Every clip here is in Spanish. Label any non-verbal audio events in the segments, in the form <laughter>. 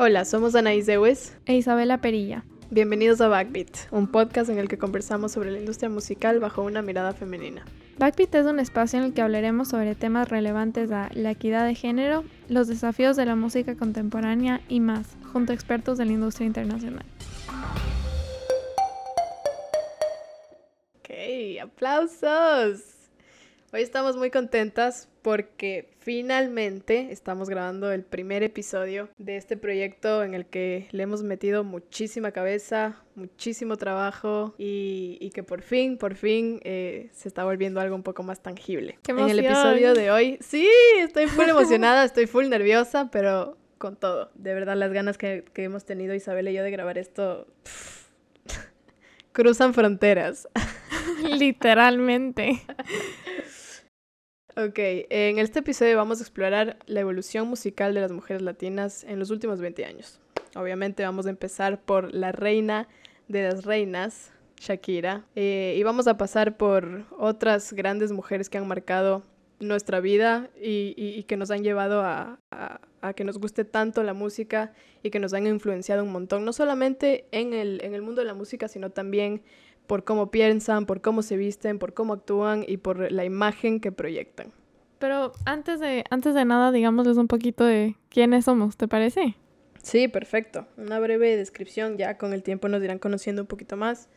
Hola, somos Anaís Dewes e Isabela Perilla. Bienvenidos a Backbeat, un podcast en el que conversamos sobre la industria musical bajo una mirada femenina. Backbeat es un espacio en el que hablaremos sobre temas relevantes a la equidad de género, los desafíos de la música contemporánea y más, junto a expertos de la industria internacional. Ok, aplausos. Hoy estamos muy contentas porque finalmente estamos grabando el primer episodio de este proyecto en el que le hemos metido muchísima cabeza, muchísimo trabajo y, que por fin, por fin eh, se está volviendo algo un poco más tangible. ¡Qué en el episodio de hoy, sí, estoy full <laughs> emocionada, estoy full nerviosa, pero con todo. De verdad, las ganas que, hemos tenido Isabel y yo de grabar esto <laughs> cruzan fronteras. <laughs> Literalmente. Ok, en este episodio vamos a explorar la evolución musical de las mujeres latinas en los últimos 20 años. Obviamente vamos a empezar por la reina de las reinas, Shakira, eh, y vamos a pasar por otras grandes mujeres que han marcado nuestra vida y, que nos han llevado a, que nos guste tanto la música y que nos han influenciado un montón, no solamente en el, en el mundo de la música, sino también por cómo piensan, por cómo se visten, por cómo actúan y por la imagen que proyectan. Pero antes de, antes de nada, digámosles un poquito de quiénes somos, ¿te parece? Sí, perfecto. Una breve descripción, ya con el tiempo nos irán conociendo un poquito más.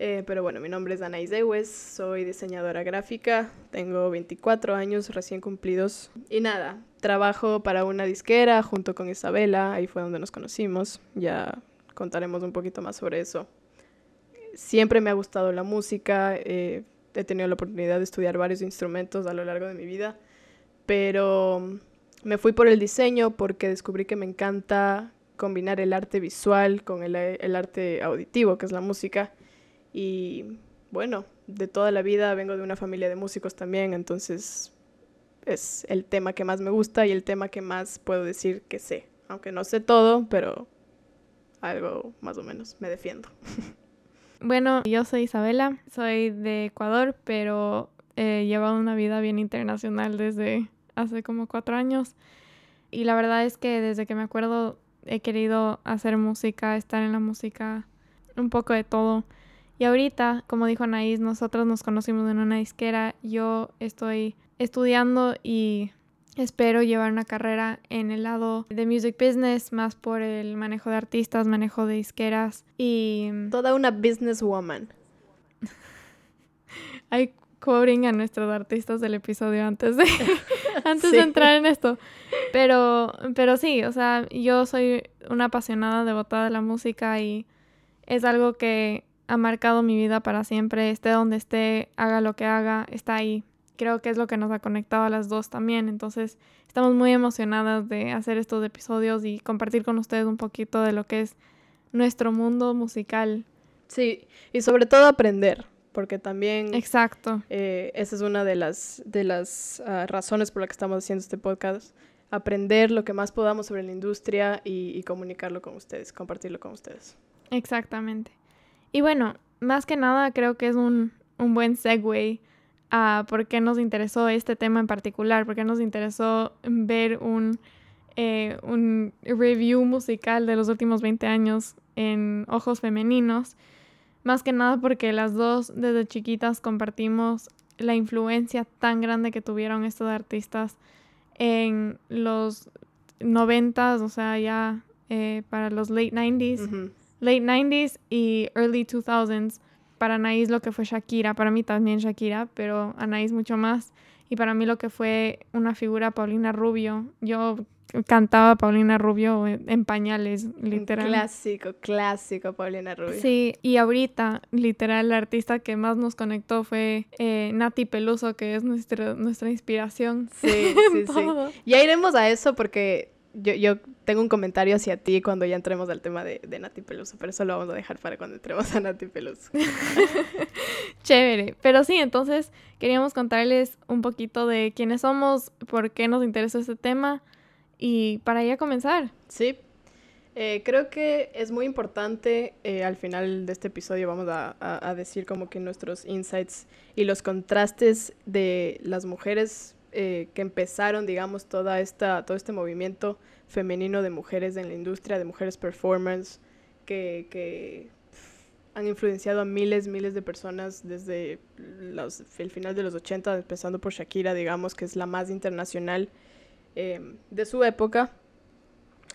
Eh, pero bueno, mi nombre es Anaís Dewes, soy diseñadora gráfica, tengo 24 años recién cumplidos y nada, trabajo para una disquera junto con Isabela, ahí fue donde nos conocimos, ya contaremos un poquito más sobre eso siempre me ha gustado la música, eh, he tenido la oportunidad de estudiar varios instrumentos a lo largo de mi vida, pero me fui por el diseño porque descubrí que me encanta combinar el arte visual con el, el arte auditivo, que es la música. Y bueno, de toda la vida vengo de una familia de músicos también, entonces es el tema que más me gusta y el tema que más puedo decir que sé. Aunque no sé todo, pero algo más o menos me defiendo. <laughs> Bueno, yo soy Isabela, soy de Ecuador, pero he llevado una vida bien internacional desde hace como cuatro años. Y la verdad es que desde que me acuerdo he querido hacer música, estar en la música, un poco de todo. Y ahorita, como dijo Anaís, nosotros nos conocimos en una disquera. Yo estoy estudiando y Espero llevar una carrera en el lado de music business, más por el manejo de artistas, manejo de disqueras y... Toda una businesswoman. Hay <laughs> quoting a nuestros artistas del episodio antes de, <laughs> <laughs> antes de entrar en esto. Pero, pero sí, o sea, yo soy una apasionada, devotada de la música y es algo que ha marcado mi vida para siempre. Esté donde esté, haga lo que haga, está ahí creo que es lo que nos ha conectado a las dos también. Entonces, estamos muy emocionadas de hacer estos episodios y compartir con ustedes un poquito de lo que es nuestro mundo musical. Sí, y sobre todo aprender, porque también... Exacto. Eh, esa es una de las, de las ah, razones por las que estamos haciendo este podcast. Aprender lo que más podamos sobre la industria y, y comunicarlo con ustedes, compartirlo con ustedes. Exactamente. Y bueno, más que nada creo que es un, un buen segue a por qué nos interesó este tema en particular, por qué nos interesó ver un, eh, un review musical de los últimos 20 años en ojos femeninos. Más que nada porque las dos desde chiquitas compartimos la influencia tan grande que tuvieron estos artistas en los 90s, o sea, ya eh, para los late 90s, late 90s y early 2000s para Anaís lo que fue Shakira, para mí también Shakira, pero Anaís mucho más. Y para mí lo que fue una figura Paulina Rubio. Yo cantaba Paulina Rubio en pañales, literal. clásico, clásico Paulina Rubio. Sí, y ahorita, literal, la artista que más nos conectó fue eh, Nati Peluso, que es nuestra, nuestra inspiración. Sí, <laughs> sí, sí. Ya iremos a eso porque yo, yo tengo un comentario hacia ti cuando ya entremos al tema de, de Nati Peluso, pero eso lo vamos a dejar para cuando entremos a Nati Peluso. <laughs> Chévere. Pero sí, entonces queríamos contarles un poquito de quiénes somos, por qué nos interesa este tema y para ya comenzar. Sí. Eh, creo que es muy importante, eh, al final de este episodio vamos a, a, a decir como que nuestros insights y los contrastes de las mujeres eh, que empezaron, digamos, toda esta, todo este movimiento femenino de mujeres en la industria, de mujeres performance, que, han influenciado a miles, miles de personas desde el final de los 80, empezando por Shakira, digamos, que es la más internacional eh, de su época,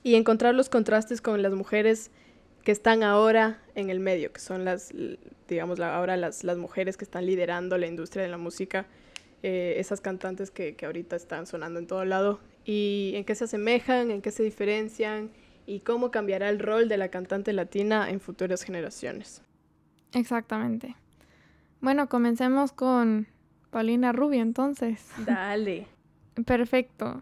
y encontrar los contrastes con las mujeres que están ahora en el medio, que son las, digamos, ahora las mujeres que están liderando la industria de la música, eh, esas cantantes que, que ahorita están sonando en todo lado, y en qué se asemejan, en qué se diferencian, y cómo cambiará el rol de la cantante latina en futuras generaciones. Exactamente. Bueno, comencemos con Paulina Rubio entonces. <laughs> Dale. Perfecto.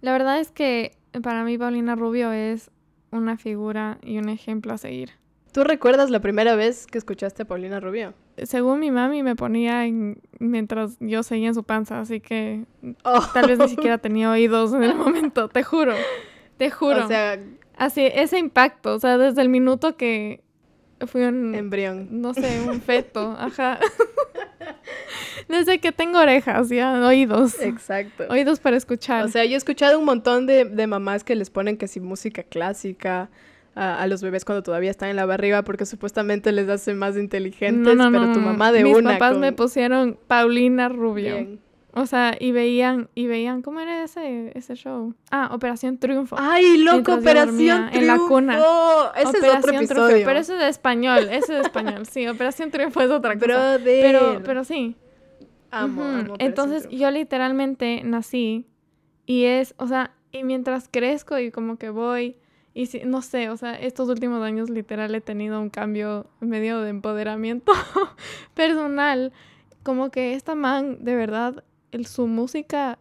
La verdad es que para mí Paulina Rubio es una figura y un ejemplo a seguir. ¿Tú recuerdas la primera vez que escuchaste a Paulina Rubio? Según mi mami me ponía en, mientras yo seguía en su panza, así que oh. tal vez ni siquiera tenía oídos en el momento, te juro, te juro. O sea, así ese impacto, o sea, desde el minuto que fui un embrión, no sé, un feto, ajá. <laughs> Desde que tengo orejas, ya, oídos. Exacto. Oídos para escuchar. O sea, yo he escuchado un montón de, de mamás que les ponen que si música clásica a, a, los bebés cuando todavía están en la barriga porque supuestamente les hace más inteligentes, no, no, pero tu mamá de Mis una. Mis papás me pusieron Paulina Rubio. Bien. O sea, y veían, y veían, ¿cómo era ese, ese show? Ah, Operación Triunfo. ¡Ay, loco! Operación Triunfo. En la cuna. Ese Operación es otro episodio. Triunfo, pero ese es de español, ese es de español. Sí, Operación Triunfo es otra cosa. Pero, pero sí. Amo, amo Entonces, yo literalmente nací y es, o sea, y mientras crezco y como que voy, y si, no sé, o sea, estos últimos años literal he tenido un cambio medio de empoderamiento <laughs> personal. Como que esta man, de verdad, el, su música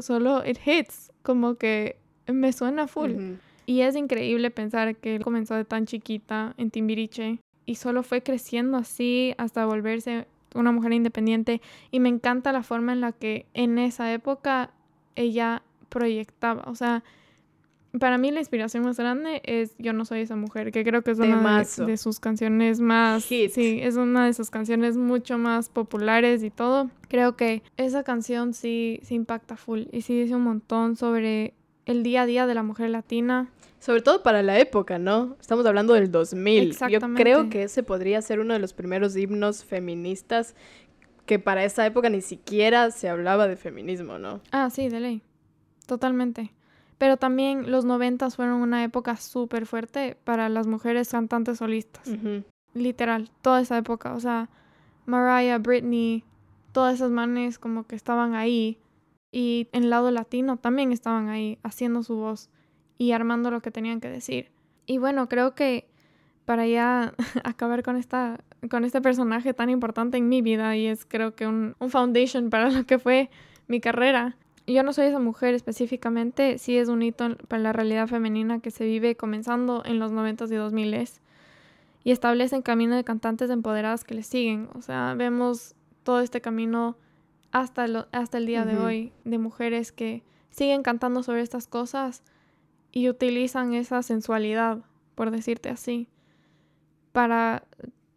solo it hits, como que me suena full. Y es increíble pensar que él comenzó de tan chiquita en Timbiriche y solo fue creciendo así hasta volverse una mujer independiente. Y me encanta la forma en la que en esa época ella proyectaba. O sea, para mí la inspiración más grande es Yo no soy esa mujer, que creo que es una de, sus canciones más... Sí, es una de sus canciones mucho más populares y todo. Creo que esa canción sí, sí impacta full y sí dice un montón sobre el día a día de la mujer latina. Sobre todo para la época, ¿no? Estamos hablando del 2000. Yo creo que ese podría ser uno de los primeros himnos feministas que para esa época ni siquiera se hablaba de feminismo, ¿no? Ah, sí, de ley. Totalmente. Pero también los noventas fueron una época súper fuerte para las mujeres cantantes solistas. Literal, toda esa época. O sea, Mariah, Britney, todas esas manes como que estaban ahí. Y en el lado latino también estaban ahí, haciendo su voz y armando lo que tenían que decir. Y bueno, creo que para ya <laughs> acabar con esta con este personaje tan importante en mi vida y es creo que un, un foundation para lo que fue mi carrera yo no soy esa mujer específicamente, sí es un hito para la realidad femenina que se vive comenzando en los 90s y 2000s y establecen camino de cantantes empoderadas que le siguen. O sea, vemos todo este camino hasta, hasta el día de hoy de mujeres que siguen cantando sobre estas cosas y utilizan esa sensualidad, por decirte así, para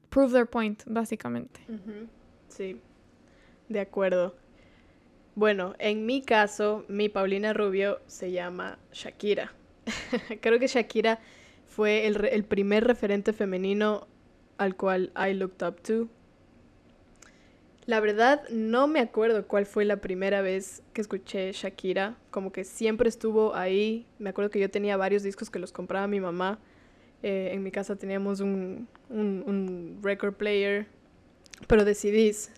prove their point, básicamente. Sí, de acuerdo. Bueno, en mi caso, mi Paulina Rubio se llama Shakira. <laughs> Creo que Shakira fue el, primer referente femenino al cual I looked up to. La verdad, no me acuerdo cuál fue la primera vez que escuché Shakira. Como que siempre estuvo ahí. Me acuerdo que yo tenía varios discos que los compraba mi mamá. Eh, en mi casa teníamos un, un, un record player, pero de CDs.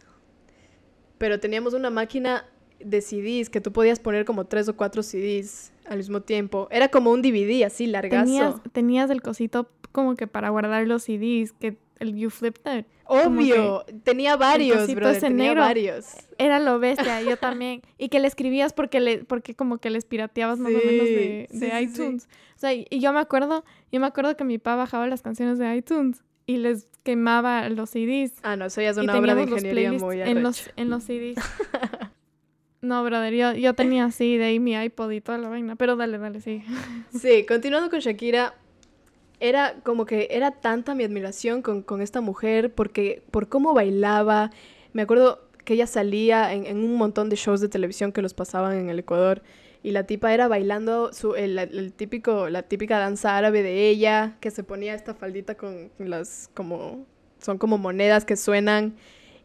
Pero teníamos una máquina de CDs que tú podías poner como tres o cuatro CDs al mismo tiempo. Era como un DVD así largazo. Tenías, tenías el cosito como que para guardar los CDs, que el It. Obvio, tenía varios, bro, tenía varios. Era lo bestia, yo también. Y que le escribías porque le, porque como que les pirateabas más o menos de, de iTunes. O sea, y yo me acuerdo, yo me acuerdo que mi papá bajaba las canciones de iTunes y les quemaba los CDs. Ah, no, eso ya es una obra de ingeniería muy en los, en los CDs. <laughs> No, brother, yo, yo tenía así de ahí mi iPod y toda la vaina, pero dale, dale, sí. <laughs> Sí, continuando con Shakira, era como que era tanta mi admiración con, con esta mujer porque por cómo bailaba. Me acuerdo que ella salía en, en un montón de shows de televisión que los pasaban en el Ecuador y la tipa era bailando su, el, el, típico, la típica danza árabe de ella, que se ponía esta faldita con las como, son como monedas que suenan.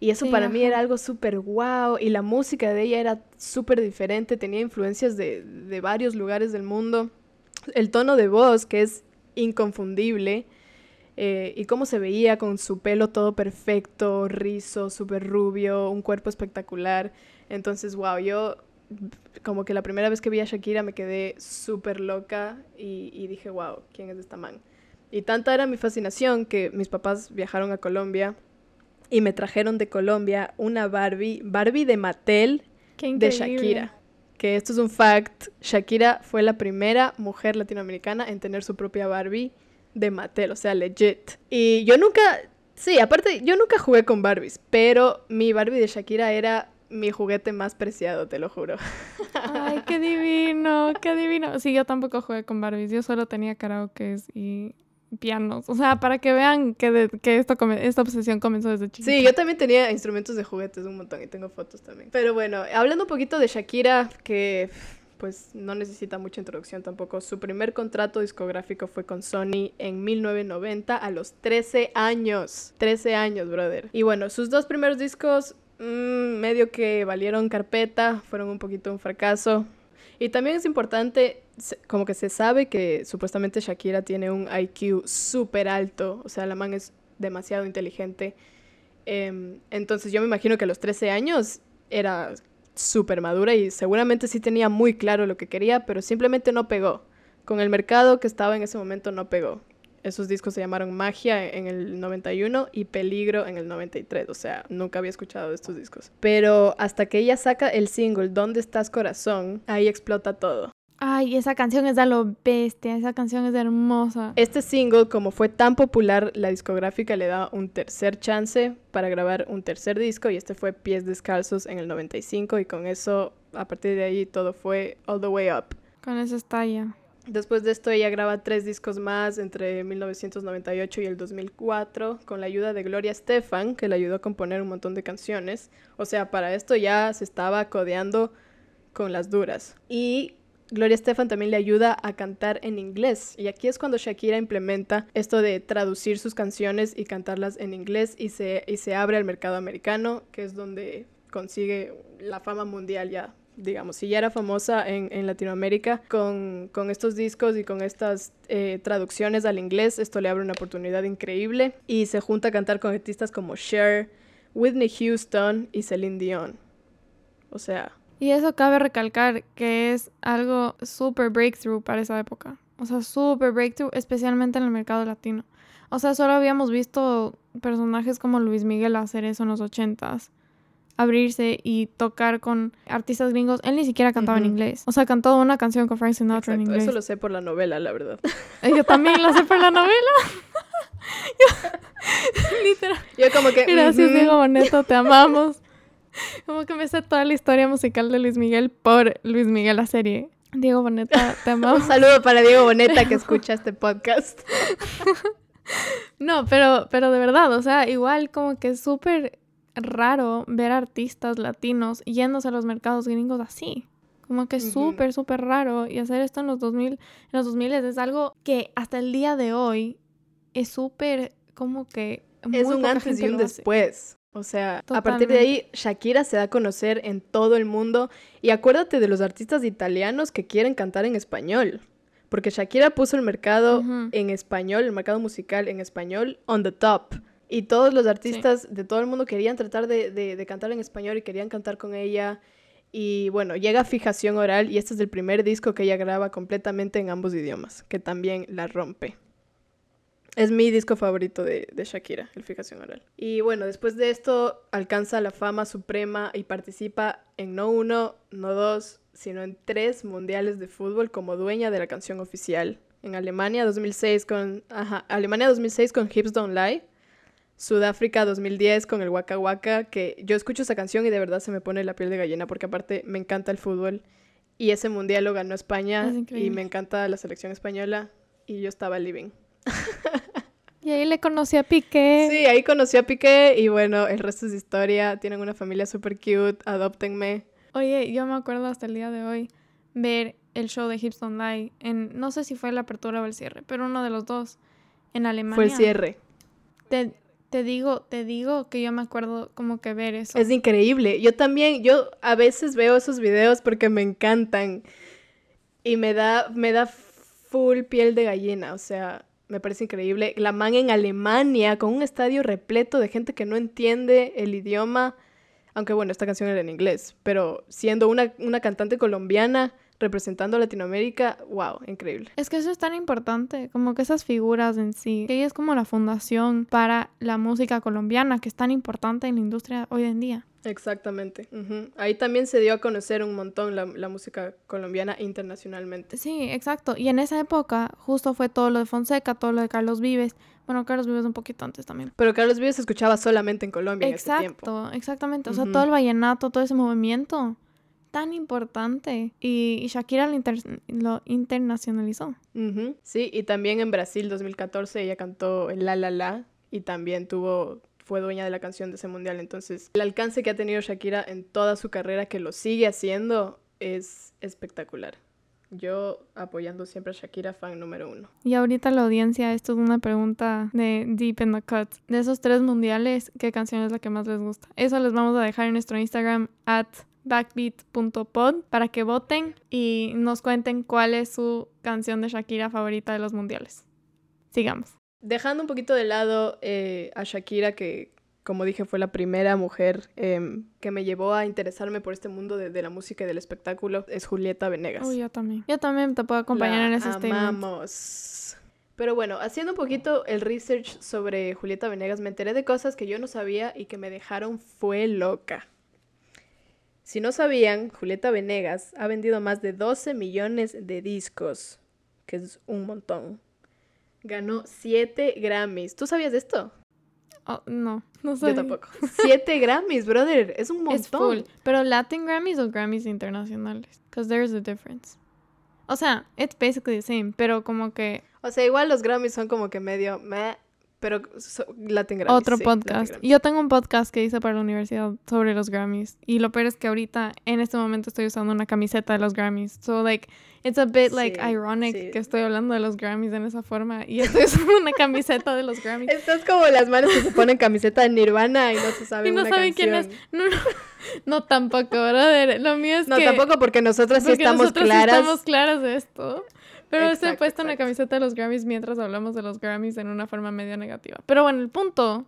Y eso para mí era algo súper guau. Y la música de ella era súper diferente, tenía influencias de, de varios lugares del mundo. El tono de voz, que es inconfundible. Eh, y cómo se veía con su pelo todo perfecto, rizo, súper rubio, un cuerpo espectacular. Entonces, wow, yo como que la primera vez que vi a Shakira me quedé súper loca y, dije, wow, ¿quién es esta man? Y tanta era mi fascinación que mis papás viajaron a Colombia y me trajeron de Colombia una Barbie, Barbie de Mattel de Shakira. Que esto es un fact, Shakira fue la primera mujer latinoamericana en tener su propia Barbie de Mattel, o sea, legit. Y yo nunca, sí, aparte, yo nunca jugué con Barbies, pero mi Barbie de Shakira era mi juguete más preciado, te lo juro. Ay, qué divino, qué divino. Sí, yo tampoco jugué con Barbies, yo solo tenía karaokes y pianos. O sea, para que vean que, que esto esta obsesión comenzó desde chiquita. Sí, yo también tenía instrumentos de juguetes un montón y tengo fotos también. Pero bueno, hablando un poquito de Shakira, que pues no necesita mucha introducción tampoco. Su primer contrato discográfico fue con Sony en 1990 a los 13 años. 13 años, brother. Y bueno, sus dos primeros discos Mm, medio que valieron carpeta, fueron un poquito un fracaso. Y también es importante, como que se sabe que supuestamente Shakira tiene un IQ súper alto, o sea, la man es demasiado inteligente. Em, entonces yo me imagino que a los 13 años era súper madura y seguramente sí tenía muy claro lo que quería, pero simplemente no pegó. Con el mercado que estaba en ese momento no pegó. Esos discos se llamaron Magia en el 91 y Peligro en el 93. O sea, nunca había escuchado de estos discos. Pero hasta que ella saca el single ¿Dónde estás corazón? Ahí explota todo. Ay, esa canción es de lo bestia, esa canción es hermosa. Este single, como fue tan popular, la discográfica le da un tercer chance para grabar un tercer disco y este fue Pies Descalzos en el 95 y con eso, a partir de ahí, todo fue all the way up. Con eso estalla. Después de esto ella graba tres discos más entre 1998 y el 2004 con la ayuda de Gloria Estefan, que le ayudó a componer un montón de canciones. O sea, para esto ya se estaba codeando con las duras. Y Gloria Estefan también le ayuda a cantar en inglés. Y aquí es cuando Shakira implementa esto de traducir sus canciones y cantarlas en inglés y se, y se abre al mercado americano, que es donde consigue la fama mundial ya digamos, si ya era famosa en, Latinoamérica, con, estos discos y con estas eh, traducciones al inglés, esto le abre una oportunidad increíble y se junta a cantar con artistas como Cher, Whitney Houston y Celine Dion. O sea... Y eso cabe recalcar que es algo súper breakthrough para esa época. O sea, súper breakthrough, especialmente en el mercado latino. O sea, solo habíamos visto personajes como Luis Miguel hacer eso en los ochentas abrirse y tocar con artistas gringos. Él ni siquiera cantaba en inglés. O sea, cantó una canción con Frank Sinatra en inglés. Eso lo sé por la novela, la verdad. <laughs> Yo también lo sé por la novela. <laughs> <laughs> Literal. Yo como que... Gracias, Diego Boneta, te amamos. <laughs> Como que me sé toda la historia musical de Luis Miguel por Luis Miguel, la serie. Diego Boneta, te <laughs> amamos. Un saludo para Diego Boneta que <laughs> escucha este podcast. no, pero, pero de verdad, o sea, igual como que es súper raro ver artistas latinos yéndose a los mercados gringos así. Como que es súper, súper raro. Y hacer esto en los 2000, en los 2000 es algo que hasta el día de hoy es súper como que... es un antes y un después. O sea, a partir de ahí, Shakira se da a conocer en todo el mundo. Y acuérdate de los artistas italianos que quieren cantar en español. Porque Shakira puso el mercado en español, el mercado musical en español, on the top. Y todos los artistas de todo el mundo querían tratar de, cantar en español y querían cantar con ella. Y bueno, llega Fijación Oral y este es el primer disco que ella graba completamente en ambos idiomas, que también la rompe. Es mi disco favorito de, de, Shakira, el Fijación Oral. Y bueno, después de esto alcanza la fama suprema y participa en no uno, no dos, sino en tres mundiales de fútbol como dueña de la canción oficial. En Alemania 2006 con, ajá, Alemania 2006 con Hips Don't Lie. Sudáfrica 2010 con el Waka Waka, que yo escucho esa canción y de verdad se me pone la piel de gallina porque aparte me encanta el fútbol y ese mundial lo ganó España y me encanta la selección española y yo estaba living. <laughs> Y ahí le conocí a Piqué. Sí, ahí conocí a Piqué y bueno, el resto es historia. Tienen una familia súper cute, adoptenme. Oye, yo me acuerdo hasta el día de hoy ver el show de Hips Don't Lie en, no sé si fue la apertura o el cierre, pero uno de los dos, en Alemania. Fue el cierre. Te, te digo, te digo que yo me acuerdo como que ver eso. Es increíble. Yo también, yo a veces veo esos videos porque me encantan y me da, me da full piel de gallina, o sea, me parece increíble. La man en Alemania, con un estadio repleto de gente que no entiende el idioma, aunque bueno, esta canción era en inglés, pero siendo una, una cantante colombiana representando a Latinoamérica, wow, increíble. Es que eso es tan importante, como que esas figuras en sí, que ella es como la fundación para la música colombiana, que es tan importante en la industria hoy en día. Exactamente. Ahí también se dio a conocer un montón la, la música colombiana internacionalmente. Sí, exacto. Y en esa época justo fue todo lo de Fonseca, todo lo de Carlos Vives. Bueno, Carlos Vives un poquito antes también. Pero Carlos Vives se escuchaba solamente en Colombia en ese tiempo. Exacto, exactamente. O sea, todo el vallenato, todo ese movimiento tan importante. Y, y Shakira lo, inter- lo internacionalizó. Sí, y también en Brasil 2014 ella cantó el La La La y también tuvo fue dueña de la canción de ese mundial. Entonces, el alcance que ha tenido Shakira en toda su carrera, que lo sigue haciendo, es espectacular. Yo apoyando siempre a Shakira, fan número uno. Y ahorita la audiencia, esto es una pregunta de Deep in the Cut. De esos tres mundiales, ¿qué canción es la que más les gusta? Eso les vamos a dejar en nuestro Instagram at backbeat.pod para que voten y nos cuenten cuál es su canción de Shakira favorita de los mundiales. Sigamos. Dejando un poquito de lado eh, a Shakira, que como dije fue la primera mujer em, que me llevó a interesarme por este mundo de, de la música y del espectáculo, es Julieta Venegas. Uy, yo también. Yo también te puedo acompañar La en ese amamos. Pero bueno, haciendo un poquito el research sobre Julieta Venegas, me enteré de cosas que yo no sabía y que me dejaron fue loca. Si no sabían, Julieta Venegas ha vendido más de 12 millones de discos, que es un montón. Ganó 7 Grammys. ¿Tú sabías de esto? Oh, no, no sé. Yo tampoco. 7 Grammys, brother. Es un montón. Es full. Pero Latin Grammys o Grammys internacionales. Because there's a difference. O sea, it's basically the same, pero como que O sea, igual los Grammys son como que medio meh, pero so- Latin Grammys. otro sí, podcast. Yo tengo un podcast que hice para la universidad sobre los Grammys. Y lo peor es que ahorita, en este momento, estoy usando una camiseta de los Grammys. So, like, it's a bit, like, Sí, ironic sí. que estoy hablando de los Grammys en esa forma. Y estoy usando una camiseta de los Grammys. <laughs> Estás como las manos que se ponen camiseta de Nirvana y no se sabe Y no una saben quién es. canción. No, no, <laughs> no tampoco, brother. Lo mío es No, que... tampoco porque nosotras sí porque estamos nosotros sí claras. estamos claras de esto. Pero se he Exacto, puesto una exacto. camiseta de los Grammys mientras hablamos de los Grammys en una forma medio negativa. Pero bueno, el punto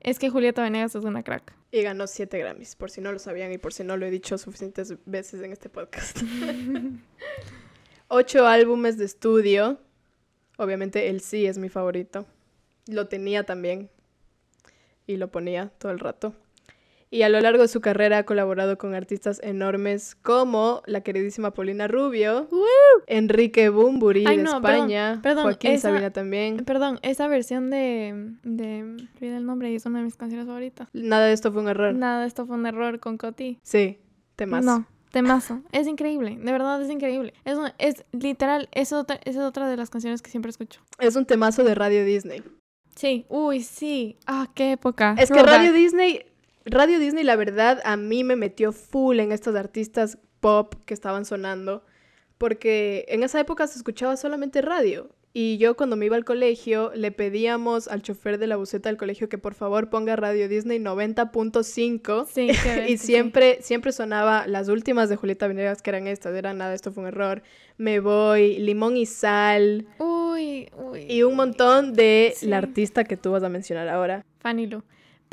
es que Julieta Venegas es una crack. Y ganó 7 Grammys, por si no lo sabían y por si no lo he dicho suficientes veces en este podcast. <laughs> Ocho álbumes de estudio. Obviamente el sí es mi favorito. Lo tenía también. Y lo ponía todo el rato. Y a lo largo de su carrera ha colaborado con artistas enormes como la queridísima Paulina Rubio, Enrique Bumburi Ay, de no, España, perdón, Joaquín esa- Sabina también. Perdón, esa versión de... de olvidé el nombre y es una de mis canciones favoritas. Nada de esto fue un error. Nada de esto fue un error con Coti. Sí, temas. No, temazo. Es increíble, de verdad es increíble. Es, un- es literal, es otra, esa es otra de las canciones que siempre escucho. Es un temazo de Radio Disney. Sí, uy, sí. Ah, qué época. Es que. Radio Disney, Radio Disney, la verdad, a mí me metió full en estos artistas pop que estaban sonando, porque en esa época se escuchaba solamente radio. Y yo cuando me iba al colegio le pedíamos al chofer de la buseta del colegio que por favor ponga Radio Disney 90.5 <laughs> Sí, y sí. siempre siempre sonaba las últimas de Julieta Venegas que eran estas, eran nada, esto fue un error, Me voy, Limón y Sal Uy, uy. y un montón de Sí. la artista que tú vas a mencionar ahora. Fanny Lu.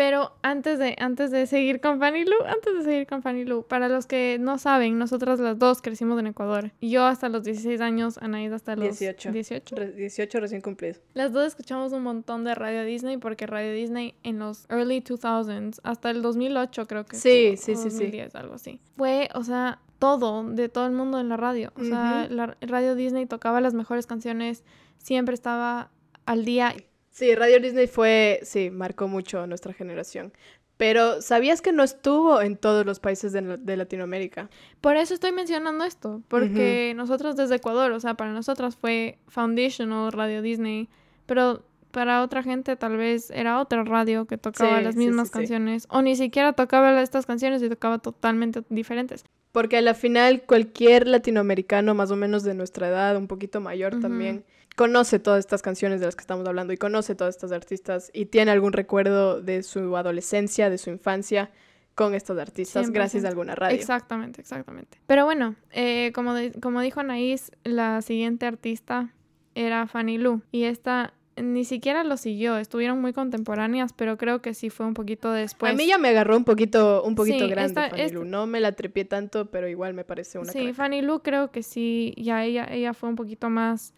Pero antes de, antes de seguir con Fanny Lu, antes de seguir con Fanny Lu, para los que no saben, nosotras las dos crecimos en Ecuador. Yo hasta los 16 años, Anaís hasta los 18. 18. Re- 18 recién cumplidos. Las dos escuchamos un montón de Radio Disney porque Radio Disney en los early 2000s, hasta el 2008 creo que Sí, estuvo, sí, sí, sí. 2010, algo así. Fue, o sea, todo de todo el mundo en la radio. O sea, la Radio Disney tocaba las mejores canciones, siempre estaba al día. Sí, Radio Disney fue, sí, marcó mucho a nuestra generación. Pero ¿sabías que no estuvo en todos los países de, de Latinoamérica? Por eso estoy mencionando esto, porque nosotros desde Ecuador, o sea, para nosotras fue foundational Radio Disney, pero para otra gente tal vez era otra radio que tocaba las mismas canciones o ni siquiera tocaba estas canciones y tocaba totalmente diferentes. Porque a la final cualquier latinoamericano más o menos de nuestra edad, un poquito mayor también, conoce todas estas canciones de las que estamos hablando y conoce todas estas artistas y tiene algún recuerdo de su adolescencia, de su infancia con estos artistas gracias a alguna radio. Exactamente, exactamente. Pero bueno, eh, como, como dijo Anaís, la siguiente artista era Fanny Lu y esta ni siquiera lo siguió, estuvieron muy contemporáneas, pero creo que sí fue un poquito después. A mí ya me agarró un poquito, un poquito grande Fanny Lu, no me la trepié tanto, pero igual me parece una Sí, Fanny Lu creo que sí, ya ella, ella fue un poquito más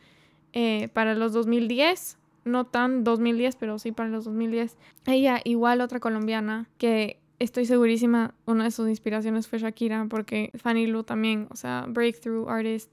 eh, para los 2010, no tan 2010, pero sí para los 2010. Ella, igual otra colombiana, que estoy segurísima, una de sus inspiraciones fue Shakira, porque Fanny Lu también, o sea, breakthrough artist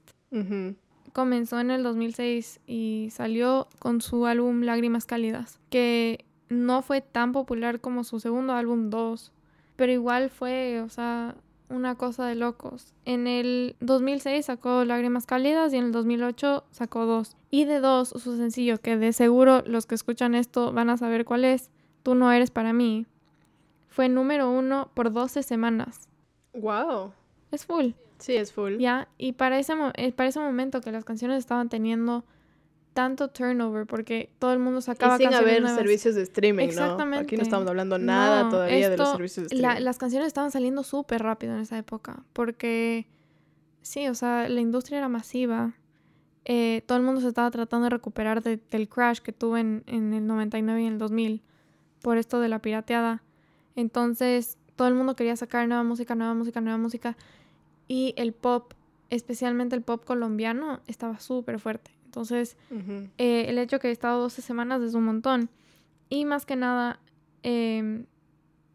comenzó en el 2006 y salió con su álbum Lágrimas Cálidas, que no fue tan popular como su segundo álbum 2, pero igual fue, o sea, una cosa de locos. En el 2006 sacó Lágrimas Cálidas y en el 2008 sacó dos. Y de dos, su sencillo, que de seguro los que escuchan esto van a saber cuál es, Tú no eres para mí, fue número uno por 12 semanas. ¡Wow! Es full. Sí, es full. Ya, y para ese, eh, para ese momento que las canciones estaban teniendo tanto turnover porque todo el mundo sacaba y sin haber servicios de streaming, Exactamente. Aquí no estamos hablando nada todavía de los servicios de streaming. las canciones estaban saliendo súper rápido en esa época porque sí, o sea, la industria era masiva. Eh, todo el mundo se estaba tratando de recuperar del crash que tuvo en, en el 99 y en el 2000 por esto de la pirateada. Entonces, todo el mundo quería sacar nueva música, nueva música, nueva música. Y el pop, especialmente el pop colombiano, estaba súper fuerte. Entonces, eh, el hecho que he estado 12 semanas es un montón. Y más que nada, eh,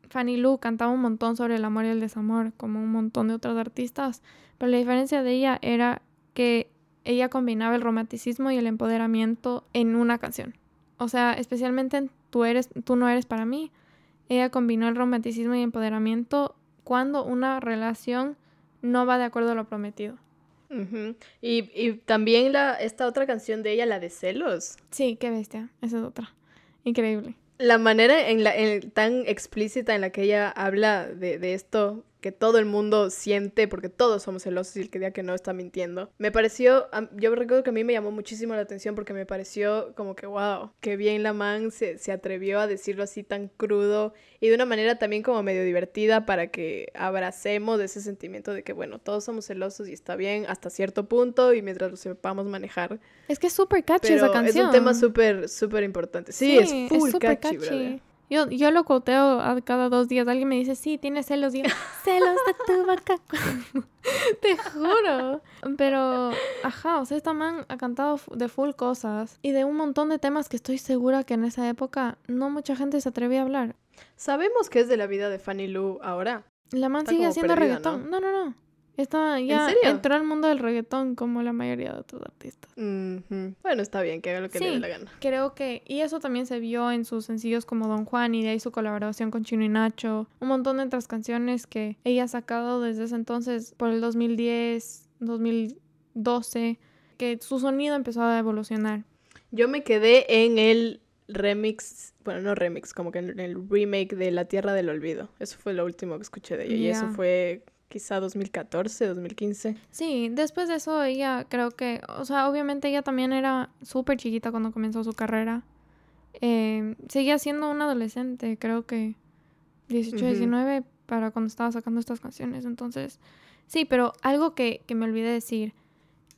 Fanny Lu cantaba un montón sobre el amor y el desamor, como un montón de otros artistas. Pero la diferencia de ella era que ella combinaba el romanticismo y el empoderamiento en una canción. O sea, especialmente en Tú, eres, tú no eres para mí. Ella combinó el romanticismo y el empoderamiento cuando una relación no va de acuerdo a lo prometido. Y, y, también la, esta otra canción de ella, la de celos. Sí, qué bestia. Esa es otra. Increíble. La manera en la, en, tan explícita en la que ella habla de, de esto que todo el mundo siente, porque todos somos celosos y el que diga que no está mintiendo. Me pareció, yo recuerdo que a mí me llamó muchísimo la atención porque me pareció como que, wow, qué bien la man se, se atrevió a decirlo así tan crudo y de una manera también como medio divertida para que abracemos ese sentimiento de que, bueno, todos somos celosos y está bien hasta cierto punto y mientras lo sepamos manejar. Es que es súper catchy esa canción. Es un tema súper, súper importante. Sí, es full catchy, catchy. Yo, yo lo coteo a cada dos días. Alguien me dice, sí, tienes celos. Digo, <laughs> celos de tu vaca. <laughs> Te juro. Pero, ajá, o sea, esta man ha cantado de full cosas y de un montón de temas que estoy segura que en esa época no mucha gente se atrevía a hablar. ¿Sabemos qué es de la vida de Fanny Lu ahora? La man sigue haciendo reggaetón. ¿no? no, no, Está, ya entró al mundo del reggaetón como la mayoría de otros artistas. Bueno, está bien, que haga lo que le dé la gana. Creo que, y eso también se vio en sus sencillos como Don Juan y de ahí su colaboración con Chino y Nacho. Un montón de otras canciones que ella ha sacado desde ese entonces, por el 2010, 2012, que su sonido empezó a evolucionar. Yo me quedé en el remix, bueno, no remix, como que en el remake de La Tierra del Olvido. Eso fue lo último que escuché de ella. Y eso fue quizá 2014, 2015. Sí, después de eso ella creo que, o sea, obviamente ella también era súper chiquita cuando comenzó su carrera. Eh, seguía siendo una adolescente, creo que 18, 19 para cuando estaba sacando estas canciones. Entonces, sí, pero algo que, que me olvidé decir,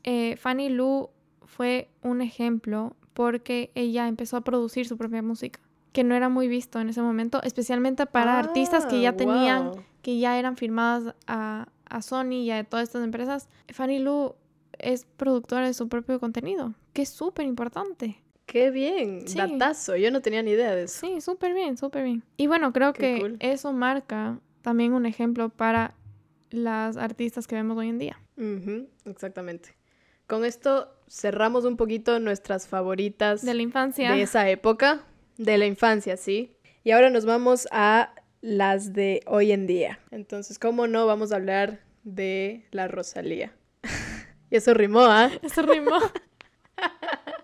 eh, Fanny Lu fue un ejemplo porque ella empezó a producir su propia música que no era muy visto en ese momento, especialmente para artistas que ya ah, tenían que ya eran firmadas a, Sony y a todas estas empresas, Fanny Lu es productora de su propio contenido, que es súper importante. Qué bien, datazo, yo no tenía ni idea de eso. Sí, súper bien, súper bien. Y bueno, creo que eso marca también un ejemplo para las artistas que vemos hoy en día. exactamente. Con esto cerramos un poquito nuestras favoritas de la infancia. De esa época, de la infancia, sí. Y ahora nos vamos a las de hoy en día. Entonces, ¿cómo no vamos a hablar de la Rosalía? <laughs> y eso rimó, ¿ah? Eso rimó. <laughs>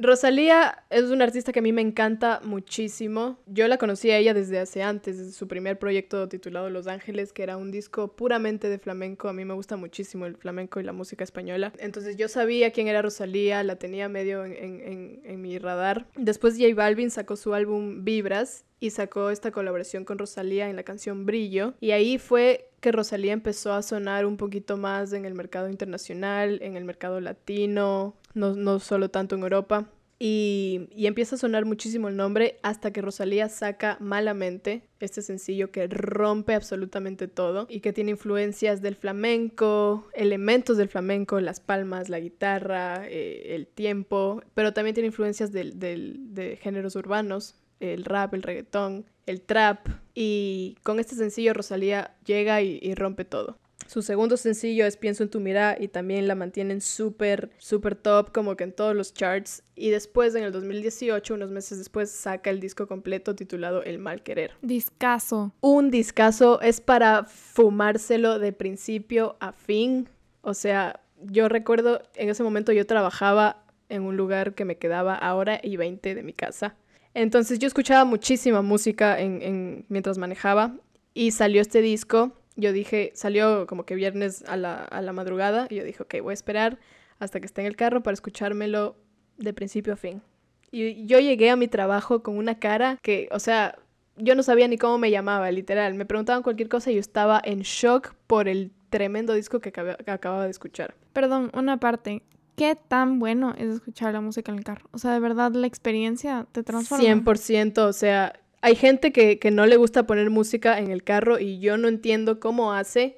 Rosalía es una artista que a mí me encanta muchísimo. Yo la conocí a ella desde hace antes, desde su primer proyecto titulado Los Ángeles, que era un disco puramente de flamenco. A mí me gusta muchísimo el flamenco y la música española. Entonces yo sabía quién era Rosalía, la tenía medio en, en, en mi radar. Después J Balvin sacó su álbum Vibras y sacó esta colaboración con Rosalía en la canción Brillo. Y ahí fue que Rosalía empezó a sonar un poquito más en el mercado internacional, en el mercado latino, no, no solo tanto en Europa. Y, y, empieza a sonar muchísimo el nombre hasta que Rosalía saca Malamente, este sencillo que rompe absolutamente todo y que tiene influencias del flamenco, elementos del flamenco, las palmas, la guitarra, eh, el tiempo, pero también tiene influencias del, del, de géneros urbanos, el rap, el reggaetón, el trap. Y con este sencillo Rosalía llega y, y rompe todo. Su segundo sencillo es Pienso en tu mirada y también la mantienen súper, súper top, como que en todos los charts. Y después, en el 2018, unos meses después, saca el disco completo titulado El Mal Querer. Discaso. Un discazo es para fumárselo de principio a fin. O sea, yo recuerdo en ese momento yo trabajaba en un lugar que me quedaba a hora y 20 de mi casa. Entonces yo escuchaba muchísima música en, en, mientras manejaba y salió este disco. Yo dije, salió como que viernes a la, a la madrugada y yo dije, ok, voy a esperar hasta que esté en el carro para escuchármelo de principio a fin. Y yo llegué a mi trabajo con una cara que, o sea, yo no sabía ni cómo me llamaba, literal. Me preguntaban cualquier cosa y yo estaba en shock por el tremendo disco que, que acababa de escuchar. Perdón, una parte qué tan bueno es escuchar la música en el carro. O sea, de verdad la experiencia te transforma. 100%, o sea, hay gente que, que, no le gusta poner música en el carro y yo no entiendo cómo hace,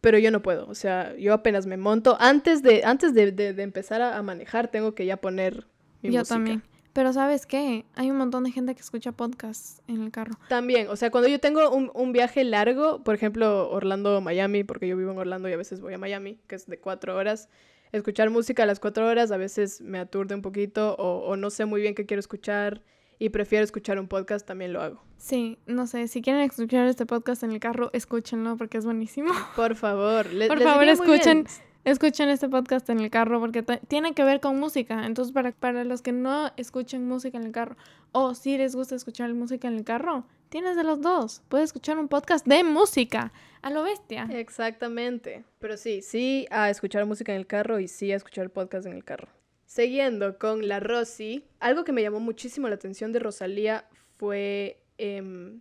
pero yo no puedo. O sea, yo apenas me monto. Antes de, antes de, de, de empezar a, manejar, tengo que ya poner mi yo música. también. Pero ¿sabes qué? Hay un montón de gente que escucha podcasts en el carro. También, o sea, cuando yo tengo un, un viaje largo, por ejemplo, Orlando-Miami, porque yo vivo en Orlando y a veces voy a Miami, que es de cuatro horas, escuchar música a las cuatro horas a veces me aturde un poquito o, o, no sé muy bien qué quiero escuchar y prefiero escuchar un podcast, también lo hago. Sí, no sé, si quieren escuchar este podcast en el carro, escúchenlo porque es buenísimo. Por favor, le, por favor escuchen, escuchen este podcast en el carro porque tiene que ver con música. Entonces, para, para los que no escuchen música en el carro o si les gusta escuchar música en el carro, tienes de los dos. Puedes escuchar un podcast de música. A lo bestia. Exactamente. Pero sí, sí a escuchar música en el carro y sí a escuchar podcast en el carro. Siguiendo con la Rosy, algo que me llamó muchísimo la atención de Rosalía fue eh,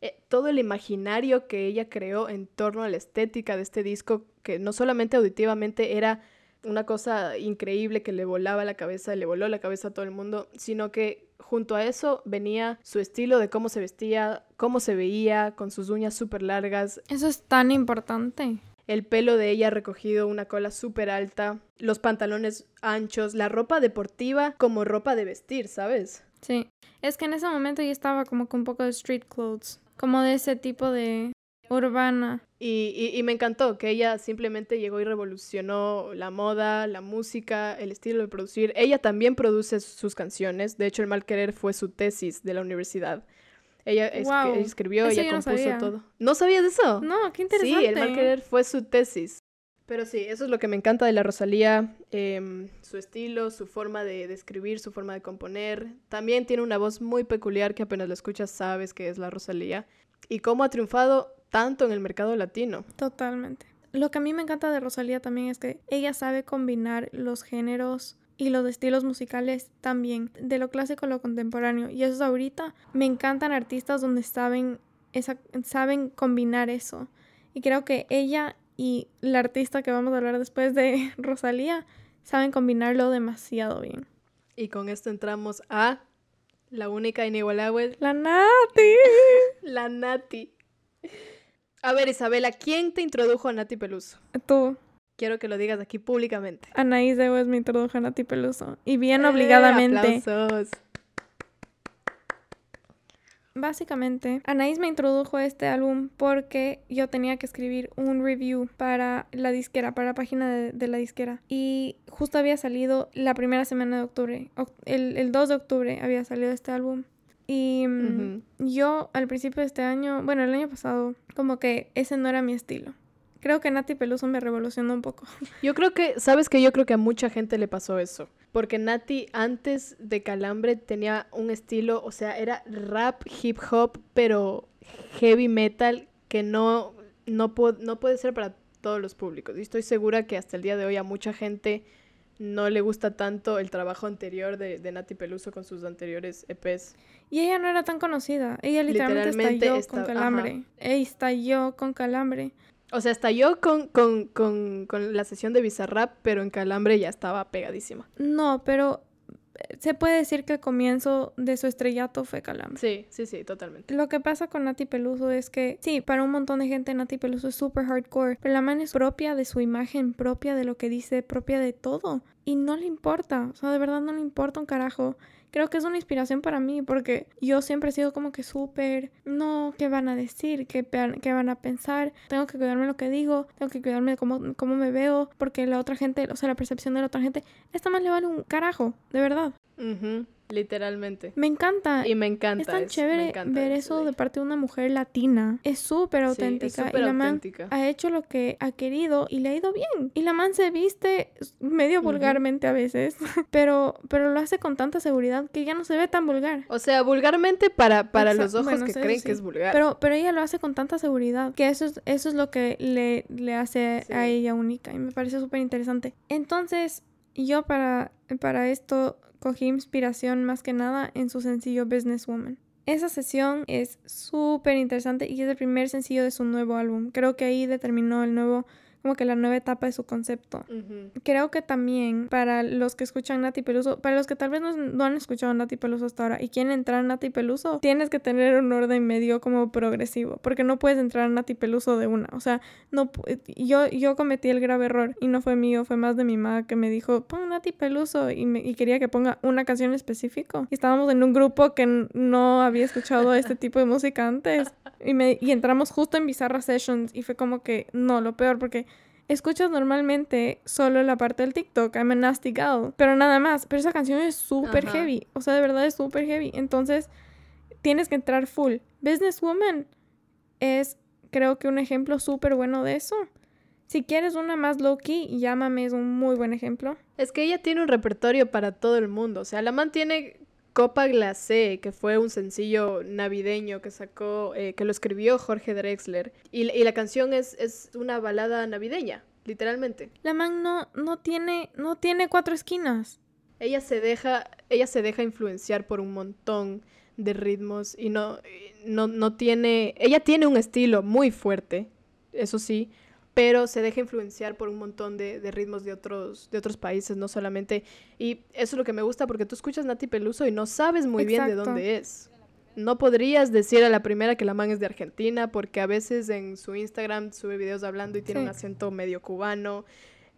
eh, todo el imaginario que ella creó en torno a la estética de este disco, que no solamente auditivamente era una cosa increíble que le volaba la cabeza, le voló la cabeza a todo el mundo, sino que junto a eso venía su estilo de cómo se vestía, cómo se veía, con sus uñas súper largas. Eso es tan importante. El pelo de ella recogido, una cola súper alta, los pantalones anchos, la ropa deportiva como ropa de vestir, ¿sabes? Sí, es que en ese momento yo estaba como con un poco de street clothes, como de ese tipo de urbana. Y, y, y, me encantó que ella simplemente llegó y revolucionó la moda, la música, el estilo de producir. Ella también produce sus canciones. De hecho, El Mal Querer fue su tesis de la universidad. Ella wow. escribió, eso ella compuso todo. ¿No sabías de eso? No, qué interesante. Sí, El Mal Querer fue su tesis. Pero sí, eso es lo que me encanta de la Rosalía, eh, su estilo, su forma de, de, escribir, su forma de componer. También tiene una voz muy peculiar que apenas la escuchas sabes que es la Rosalía. Y cómo ha triunfado tanto en el mercado latino. Totalmente. Lo que a mí me encanta de Rosalía también es que ella sabe combinar los géneros y los estilos musicales también, de lo clásico a lo contemporáneo. Y eso es ahorita. Me encantan artistas donde saben, esa, saben combinar eso. Y creo que ella y la artista que vamos a hablar después de <laughs> Rosalía saben combinarlo demasiado bien. Y con esto entramos a la única inigualable. La Nati. <laughs> La Nati. A ver, Isabela, ¿quién te introdujo a Nati Peluso? Tú. Quiero que lo digas aquí públicamente. Anaís Dewes me introdujo a Nati Peluso. Y bien obligadamente. Eh, aplausos. Básicamente, Anaís me introdujo a este álbum porque yo tenía que escribir un review para la disquera, para la página de, de la disquera. Y justo había salido la primera semana de octubre. El, el 2 de octubre había salido este álbum. Y uh -huh. yo al principio de este año, bueno, el año pasado, como que ese no era mi estilo. creo que Nati Peluso me revolucionó un poco. Yo creo que, sabes que yo creo que a mucha gente le pasó eso. Porque Nati antes de Calambre tenía un estilo, o sea, era rap, hip hop, pero heavy metal que no, no, no puede ser para todos los públicos. Y estoy segura que hasta el día de hoy a mucha gente no le gusta tanto el trabajo anterior de, de Nati Peluso con sus anteriores EPs. Y ella no era tan conocida. Ella literalmente, estalló con calambre. Ella estalló con calambre. O sea, estalló con, con, con, con la sesión de Bizarrap, pero en calambre ya estaba pegadísima. No, pero se puede decir que el comienzo de su estrellato fue Calambre. Sí, sí, sí, totalmente. Lo que pasa con Nati Peluso es que, sí, para un montón de gente Nati Peluso es súper hardcore, pero la man es propia de su imagen, propia de lo que dice, propia de todo. Y no le importa, o sea, de verdad no le importa un carajo creo que es una inspiración para mí porque yo siempre he sido como que súper, no, ¿qué van a decir? ¿Qué, ¿Qué, van a pensar? Tengo que cuidarme lo que digo, tengo que cuidarme de cómo, cómo me veo, porque la otra gente, o sea, la percepción de la otra gente, esta más le vale un carajo, de verdad. Literalmente. Me encanta. Y me encanta. Es tan chévere ver eso de parte de una mujer latina. Es súper auténtica. y la man ha hecho lo que ha querido y le ha ido bien. Y la man se viste medio vulgarmente a veces, <laughs> pero, pero lo hace con tanta seguridad que ya no se ve tan vulgar. O sea, vulgarmente para, para los ojos que creen que es vulgar. Pero, pero ella lo hace con tanta seguridad que eso es, eso es lo que le, le hace a ella única. Y me parece súper interesante. Entonces, yo para, para esto cogí inspiración más que nada en su sencillo Businesswoman. Esa sesión es súper interesante y es el primer sencillo de su nuevo álbum. Creo que ahí determinó el nuevo como que la nueva etapa de su concepto. Creo que también para los que escuchan Nati Peluso, para los que tal vez no, han escuchado Nati Peluso hasta ahora y quieren entrar a Nati Peluso, tienes que tener un orden medio como progresivo, porque no puedes entrar a Nati Peluso de una. O sea, no yo, yo cometí el grave error y no fue mío, fue más de mi mamá que me dijo, pon Nati Peluso y, me, y quería que ponga una canción específica. Y estábamos en un grupo que no había escuchado este <laughs> tipo de música antes y, me, y entramos justo en Bizarra Sessions y fue como que no, lo peor porque escuchas normalmente solo la parte del TikTok, I'm a nasty girl, pero nada más. Pero esa canción es súper heavy, o sea, de verdad es súper heavy. Entonces, tienes que entrar full. Businesswoman es, creo que, un ejemplo súper bueno de eso. Si quieres una más low-key, llámame, es un muy buen ejemplo. Es que ella tiene un repertorio para todo el mundo. O sea, la man tiene Copa Glacé, que fue un sencillo navideño que sacó, eh, que lo escribió Jorge Drexler. Y, la canción es, es, una balada navideña, literalmente. La man no, no, tiene, no tiene cuatro esquinas. Ella se deja, ella se deja influenciar por un montón de ritmos y no, no, no tiene, ella tiene un estilo muy fuerte, eso sí, pero se deja influenciar por un montón de, ritmos de otros, de otros países, no solamente... Y eso es lo que me gusta porque tú escuchas Nati Peluso y no sabes muy bien de dónde es. No podrías decir a la primera que la man es de Argentina porque a veces en su Instagram sube videos hablando y tiene un acento medio cubano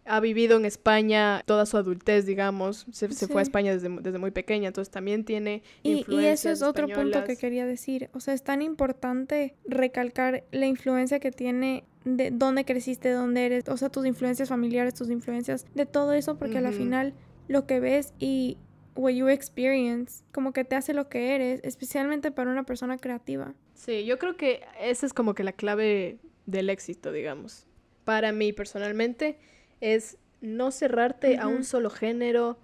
ha vivido en España toda su adultez, digamos, se, fue a España desde, muy pequeña, entonces también tiene y, Y eso es otro punto que quería decir, o sea, es tan importante recalcar la influencia que tiene de dónde creciste, dónde eres, o sea, tus influencias familiares, tus influencias, de todo eso, porque a la final lo que ves y what you experience, como que te hace lo que eres, especialmente para una persona creativa. Sí, yo creo que esa es como que la clave del éxito, digamos. Para mí personalmente es no cerrarte a un solo género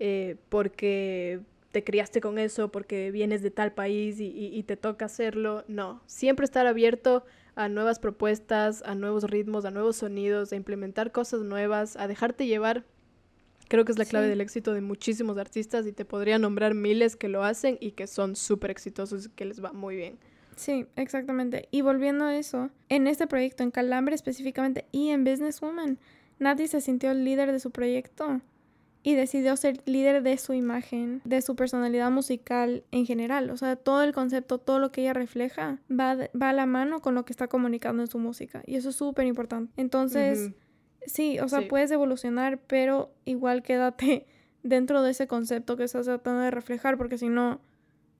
eh, porque te criaste con eso, porque vienes de tal país y, y, te toca hacerlo. No, siempre estar abierto a nuevas propuestas, a nuevos ritmos, a nuevos sonidos, a implementar cosas nuevas, a dejarte llevar. Creo que es la clave del éxito de muchísimos artistas y te podría nombrar miles que lo hacen y que son súper exitosos y que les va muy bien. Sí, exactamente. Y volviendo a eso, en este proyecto, en Calambre específicamente y en Businesswoman, Nati se sintió el líder de su proyecto y decidió ser líder de su imagen, de su personalidad musical en general. O sea, todo el concepto, todo lo que ella refleja va, va a la mano con lo que está comunicando en su música. Y eso es súper importante. Entonces, sí, o sea, puedes evolucionar, pero igual quédate <laughs> dentro de ese concepto que estás tratando de reflejar, porque si no,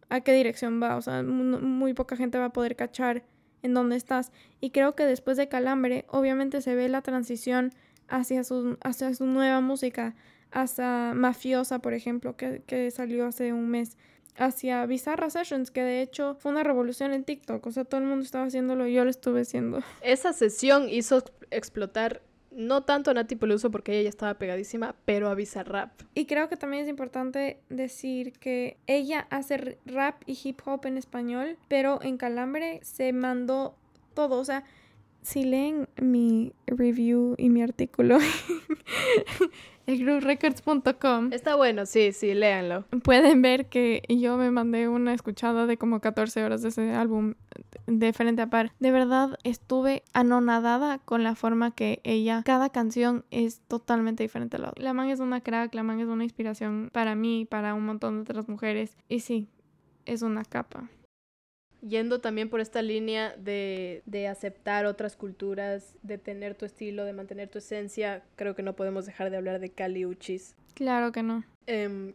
¿a qué dirección va? O sea, muy poca gente va a poder cachar en dónde estás. Y creo que después de Calambre, obviamente se ve la transición hacia su, hacia su nueva música, hasta Mafiosa, por ejemplo, que, que salió hace un mes. hacia Bizarra Sessions, que de hecho fue una revolución en TikTok. O sea, todo el mundo estaba haciéndolo y yo lo estuve haciendo. <laughs> Esa sesión hizo explotar no tanto a Nati Peluso porque ella ya estaba pegadísima, pero a Bizarrap. Y creo que también es importante decir que ella hace rap y hip hop en español, pero en Calambre se mandó todo. O sea, si leen mi review y mi artículo <laughs> elgrooverecords.com. Está bueno, sí, sí, léanlo. Pueden ver que yo me mandé una escuchada de como 14 horas de ese álbum de frente a par. De verdad estuve anonadada con la forma que ella, cada canción es totalmente diferente a la otra. La man es una crack, la man es una inspiración para mí, para un montón de otras mujeres. Y sí, es una capa yendo también por esta línea de, de, aceptar otras culturas, de tener tu estilo, de mantener tu esencia, creo que no podemos dejar de hablar de Kali Uchis. Claro que no.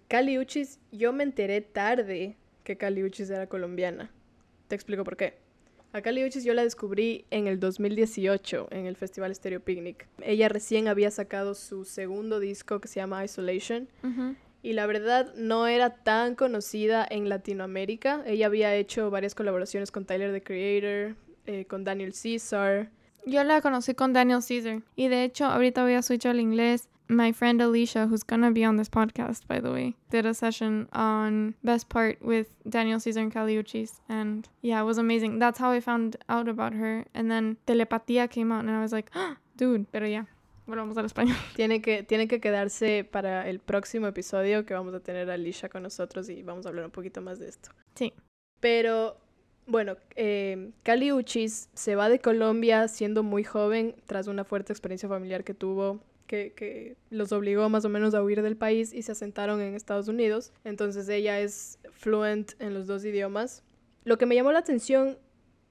Kali Uchis, yo me enteré tarde que Kali Uchis era colombiana. Te explico por qué. A Kali Uchis yo la descubrí en el 2018 en el Festival Stereo Picnic. Ella recién había sacado su segundo disco que se llama Isolation y la verdad no era tan conocida en Latinoamérica. Ella había hecho varias colaboraciones con Tyler the Creator, eh, con Daniel Caesar. Yo la conocí con Daniel Caesar y de hecho ahorita voy a switch al inglés. My friend Alicia, who's gonna be on this podcast, by the way, did a session on Best Part with Daniel Caesar and Caliuchis. And yeah, it was amazing. That's how I found out about her. And then Telepatía came out, and I was like, <gasps> dude, pero yeah. Volvamos al español. <laughs> Tiene que, tiene que quedarse para el próximo episodio que vamos a tener a Alicia con nosotros y vamos a hablar un poquito más de esto. Sí. Pero, bueno, eh, Cali Uchis se va de Colombia siendo muy joven tras una fuerte experiencia familiar que tuvo. Que, que los obligó más o menos a huir del país y se asentaron en Estados Unidos. Entonces ella es fluent en los dos idiomas. Lo que me llamó la atención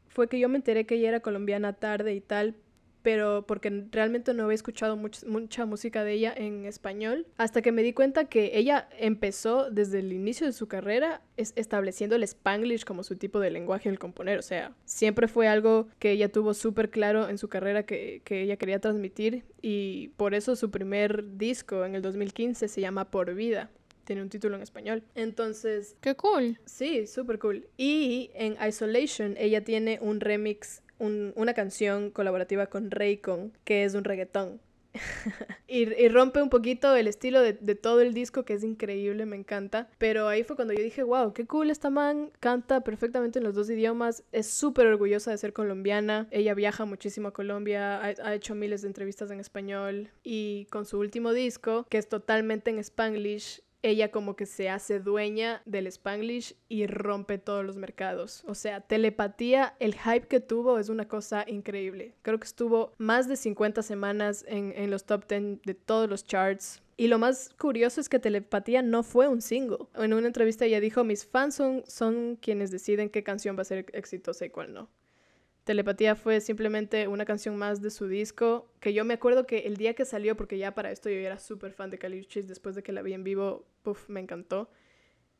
fue que yo me enteré que ella era colombiana tarde y tal, pero porque realmente no había escuchado mucha música de ella en español, hasta que me di cuenta que ella empezó desde el inicio de su carrera estableciendo el spanglish como su tipo de lenguaje al componer, o sea, siempre fue algo que ella tuvo súper claro en su carrera que, que ella quería transmitir y por eso su primer disco en el 2015 se llama Por Vida tiene un título en español. Entonces... ¡Qué cool! Sí, súper cool. Y en Isolation ella tiene un remix una canción colaborativa con Raycon, que es un reggaetón. <laughs> y, rompe un poquito el estilo de, todo el disco, que es increíble, me encanta. Pero ahí fue cuando yo dije, wow, qué cool esta man, canta perfectamente en los dos idiomas, es súper orgullosa de ser colombiana, ella viaja muchísimo a Colombia, ha, hecho miles de entrevistas en español y con su último disco, que es totalmente en spanglish, ella como que se hace dueña del spanglish y rompe todos los mercados. O sea, telepatía, el hype que tuvo es una cosa increíble. Creo que estuvo más de 50 semanas en, los top 10 de todos los charts. Y lo más curioso es que Telepatía no fue un single. En una entrevista ella dijo, mis fans son, son quienes deciden qué canción va a ser exitosa y cuál no. Telepatía fue simplemente una canción más de su disco, que yo me acuerdo que el día que salió, porque ya para esto yo era súper fan de Caliuchis, después de que la vi en vivo, puff, me encantó.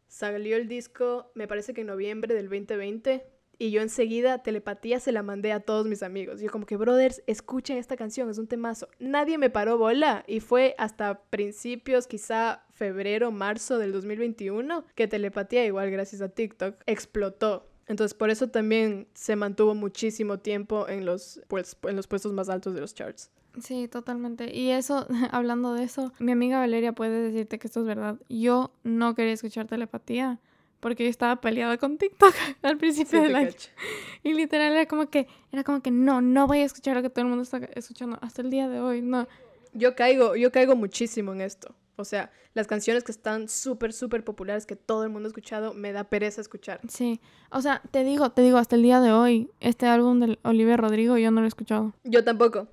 Salió el disco, me parece que en noviembre del 2020, y yo enseguida Telepatía se la mandé a todos mis amigos. Yo como que, brothers, escuchen esta canción, es un temazo. Nadie me paró bola, y fue hasta principios, quizá febrero, marzo del 2021, que Telepatía, igual gracias a TikTok, explotó entonces por eso también se mantuvo muchísimo tiempo en los, pues, en los puestos más altos de los charts. Sí, totalmente. Y eso, <laughs> hablando de eso, mi amiga Valeria puede decirte que esto es verdad. Yo no quería escuchar telepatía porque yo estaba peleada con TikTok <laughs> al principio del año. <laughs> Y literal era como que, era como que no, no voy a escuchar lo que todo el mundo está escuchando hasta el día de hoy, no. Yo caigo, yo caigo muchísimo en esto. O sea, las canciones que están súper, súper populares, que todo el mundo ha escuchado, me da pereza escuchar. Sí. O sea, te digo, te digo, hasta el día de hoy, este álbum de Olivia Rodrigo yo no lo he escuchado. Yo tampoco.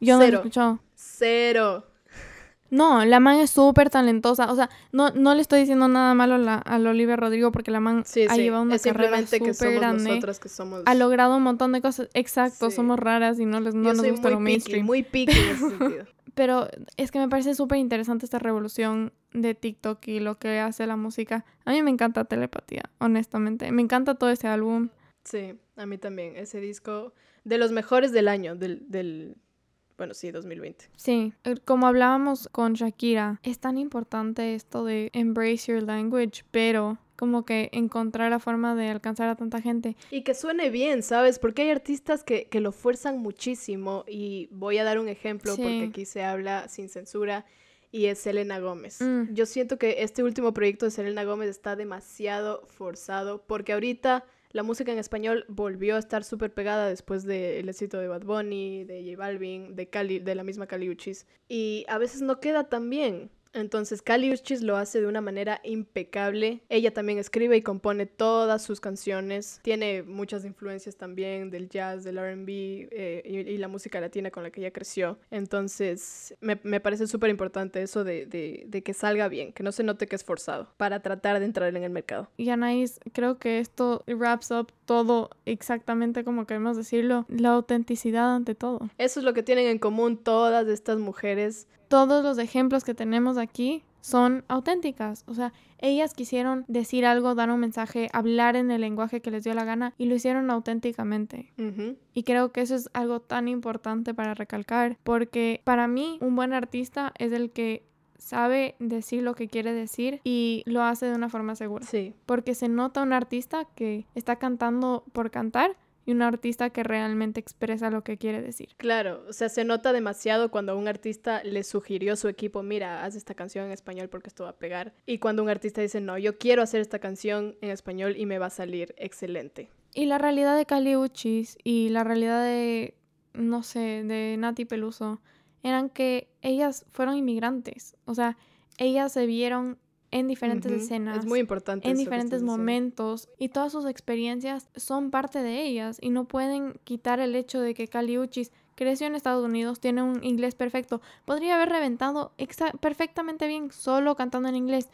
Yo no lo he escuchado. Cero. No, la man es súper talentosa. O sea, no, no le estoy diciendo nada malo a, la, Olivia Rodrigo porque la man ha llevado una carrera súper grande. Que somos... Ha logrado un montón de cosas. Exacto, somos raras y no, les, no nos gusta lo mainstream. Muy picky en ese <laughs> sentido. Pero es que me parece súper interesante esta revolución de TikTok y lo que hace la música. A mí me encanta Telepatía, honestamente. Me encanta todo ese álbum. Sí, a mí también. Ese disco de los mejores del año, del, del bueno, sí, 2020. Sí, eh, como hablábamos con Shakira, es tan importante esto de embrace your language, pero como que encontrar la forma de alcanzar a tanta gente. Y que suene bien, ¿sabes? Porque hay artistas que, que lo fuerzan muchísimo y voy a dar un ejemplo porque aquí se habla sin censura y es Selena Gómez. Mm. Yo siento que este último proyecto de Selena Gómez está demasiado forzado porque ahorita la música en español volvió a estar súper pegada después del éxito de Bad Bunny, de J Balvin, de, Cali, de la misma Cali Uchis. Y a veces no queda tan bien. Entonces Kali Uchis lo hace de una manera impecable. Ella también escribe y compone todas sus canciones. Tiene muchas influencias también del jazz, del RB eh, y, la música latina con la que ella creció. Entonces me, parece súper importante eso de, de, que salga bien, que no se note que es forzado para tratar de entrar en el mercado. Y Anaís, creo que esto wraps up todo exactamente como queremos decirlo, la autenticidad ante todo. Eso es lo que tienen en común todas estas mujeres todos los ejemplos que tenemos aquí son auténticas. O sea, ellas quisieron decir algo, dar un mensaje, hablar en el lenguaje que les dio la gana y lo hicieron auténticamente. Y creo que eso es algo tan importante para recalcar, porque para mí un buen artista es el que sabe decir lo que quiere decir y lo hace de una forma segura. Sí. Porque se nota un artista que está cantando por cantar, y un artista que realmente expresa lo que quiere decir. Claro, o sea, se nota demasiado cuando un artista le sugirió a su equipo, mira, haz esta canción en español porque esto va a pegar. Y cuando un artista dice, no, yo quiero hacer esta canción en español y me va a salir excelente. Y la realidad de Cali Uchis y la realidad de, no sé, de Nati Peluso, eran que ellas fueron inmigrantes. O sea, ellas se vieron en diferentes escenas. Es muy importante. En diferentes momentos. Y todas sus experiencias son parte de ellas. Y no pueden quitar el hecho de que Kali Uchis creció en Estados Unidos, tiene un inglés perfecto. Podría haber reventado perfectamente bien solo cantando en inglés.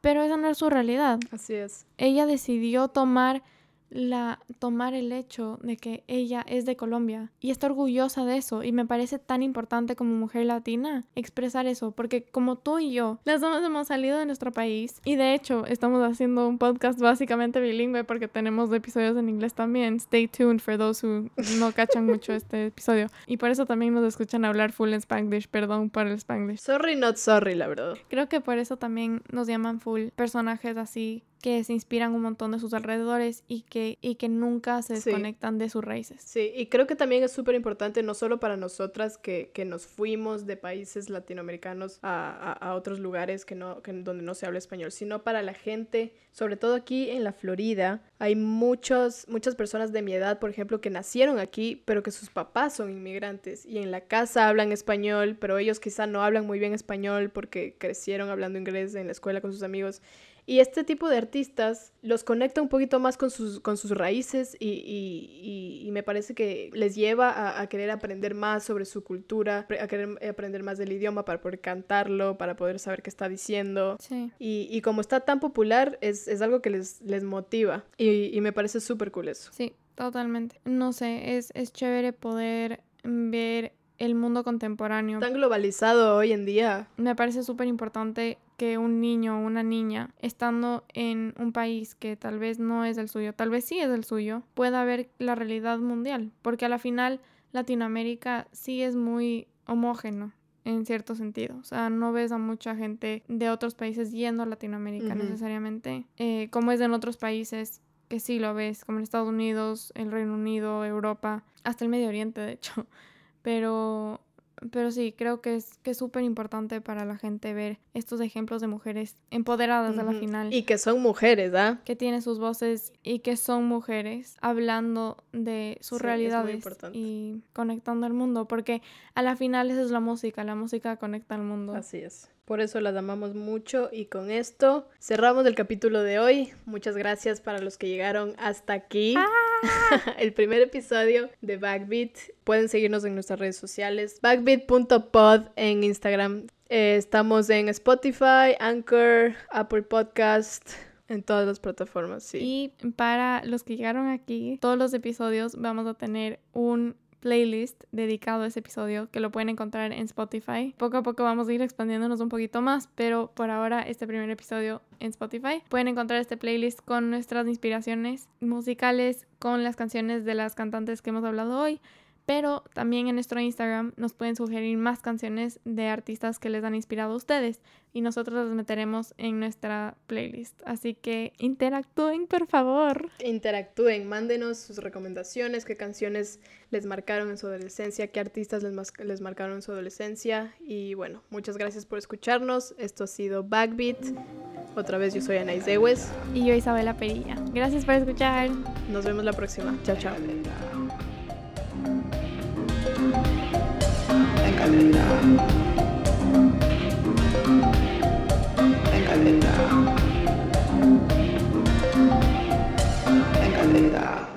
Pero esa no es su realidad. Así es. Ella decidió tomar la tomar el hecho de que ella es de Colombia y está orgullosa de eso y me parece tan importante como mujer latina expresar eso porque como tú y yo las dos hemos salido de nuestro país y de hecho estamos haciendo un podcast básicamente bilingüe porque tenemos episodios en inglés también. Stay tuned for those who no cachan mucho este episodio. Y por eso también nos escuchan hablar full en spanglish perdón por el spanglish. Sorry not sorry la verdad. Creo que por eso también nos llaman full personajes así que se inspiran un montón de sus alrededores y que, y que nunca se desconectan de sus raíces. Sí, y creo que también es súper importante, no solo para nosotras que, que, nos fuimos de países latinoamericanos a, a, otros lugares que no, que, donde no se habla español, sino para la gente, sobre todo aquí en la Florida, hay muchos, muchas personas de mi edad, por ejemplo, que nacieron aquí, pero que sus papás son inmigrantes y en la casa hablan español, pero ellos quizá no hablan muy bien español porque crecieron hablando inglés en la escuela con sus amigos. Y este tipo de artistas los conecta un poquito más con sus, con sus raíces y, me parece que les lleva a, querer aprender más sobre su cultura, a querer aprender más del idioma para poder cantarlo, para poder saber qué está diciendo. Y, como está tan popular, es, algo que les, les motiva y, me parece súper cool eso. Sí, totalmente. No sé, es, es chévere poder ver el mundo contemporáneo. Tan globalizado hoy en día. Me parece súper importante que un niño o una niña, estando en un país que tal vez no es el suyo, tal vez sí es el suyo, pueda ver la realidad mundial. Porque a la final Latinoamérica sí es muy homógeno en cierto sentido. O sea, no ves a mucha gente de otros países yendo a Latinoamérica necesariamente, eh, como es en otros países que sí lo ves, como en Estados Unidos, el Reino Unido, Europa, hasta el Medio Oriente, de hecho. Pero, pero sí, creo que es que súper importante para la gente ver estos ejemplos de mujeres empoderadas a la final. Y que son mujeres, ¿ah? Que tienen sus voces y que son mujeres hablando de sus realidades y conectando al mundo. Porque a la final esa es la música, la música conecta al mundo. Así es. Por eso las amamos mucho y con esto cerramos el capítulo de hoy. Muchas gracias para los que llegaron hasta aquí. Ah. <laughs> el primer episodio de Backbeat. Pueden seguirnos en nuestras redes sociales. Backbeat.pod en Instagram. Eh, estamos en Spotify, Anchor, Apple Podcast. En todas las plataformas, sí. Y para los que llegaron aquí, todos los episodios vamos a tener un playlist dedicado a ese episodio que lo pueden encontrar en Spotify. Poco a poco vamos a ir expandiéndonos un poquito más, pero por ahora este primer episodio en Spotify. Pueden encontrar este playlist con nuestras inspiraciones musicales, con las canciones de las cantantes que hemos hablado hoy, pero también en nuestro Instagram nos pueden sugerir más canciones de artistas que les han inspirado a ustedes y nosotros las meteremos en nuestra playlist. Así que interactúen, por favor. Interactúen, mándenos sus recomendaciones, qué canciones les marcaron en su adolescencia, qué artistas les, les marcaron en su adolescencia. Y bueno, muchas gracias por escucharnos. Esto ha sido Backbeat. Otra vez yo soy Anais Dewes. Y yo Isabela Perilla. Gracias por escuchar. Nos vemos la próxima. Chao, chao. Venga, venga. Venga, venga.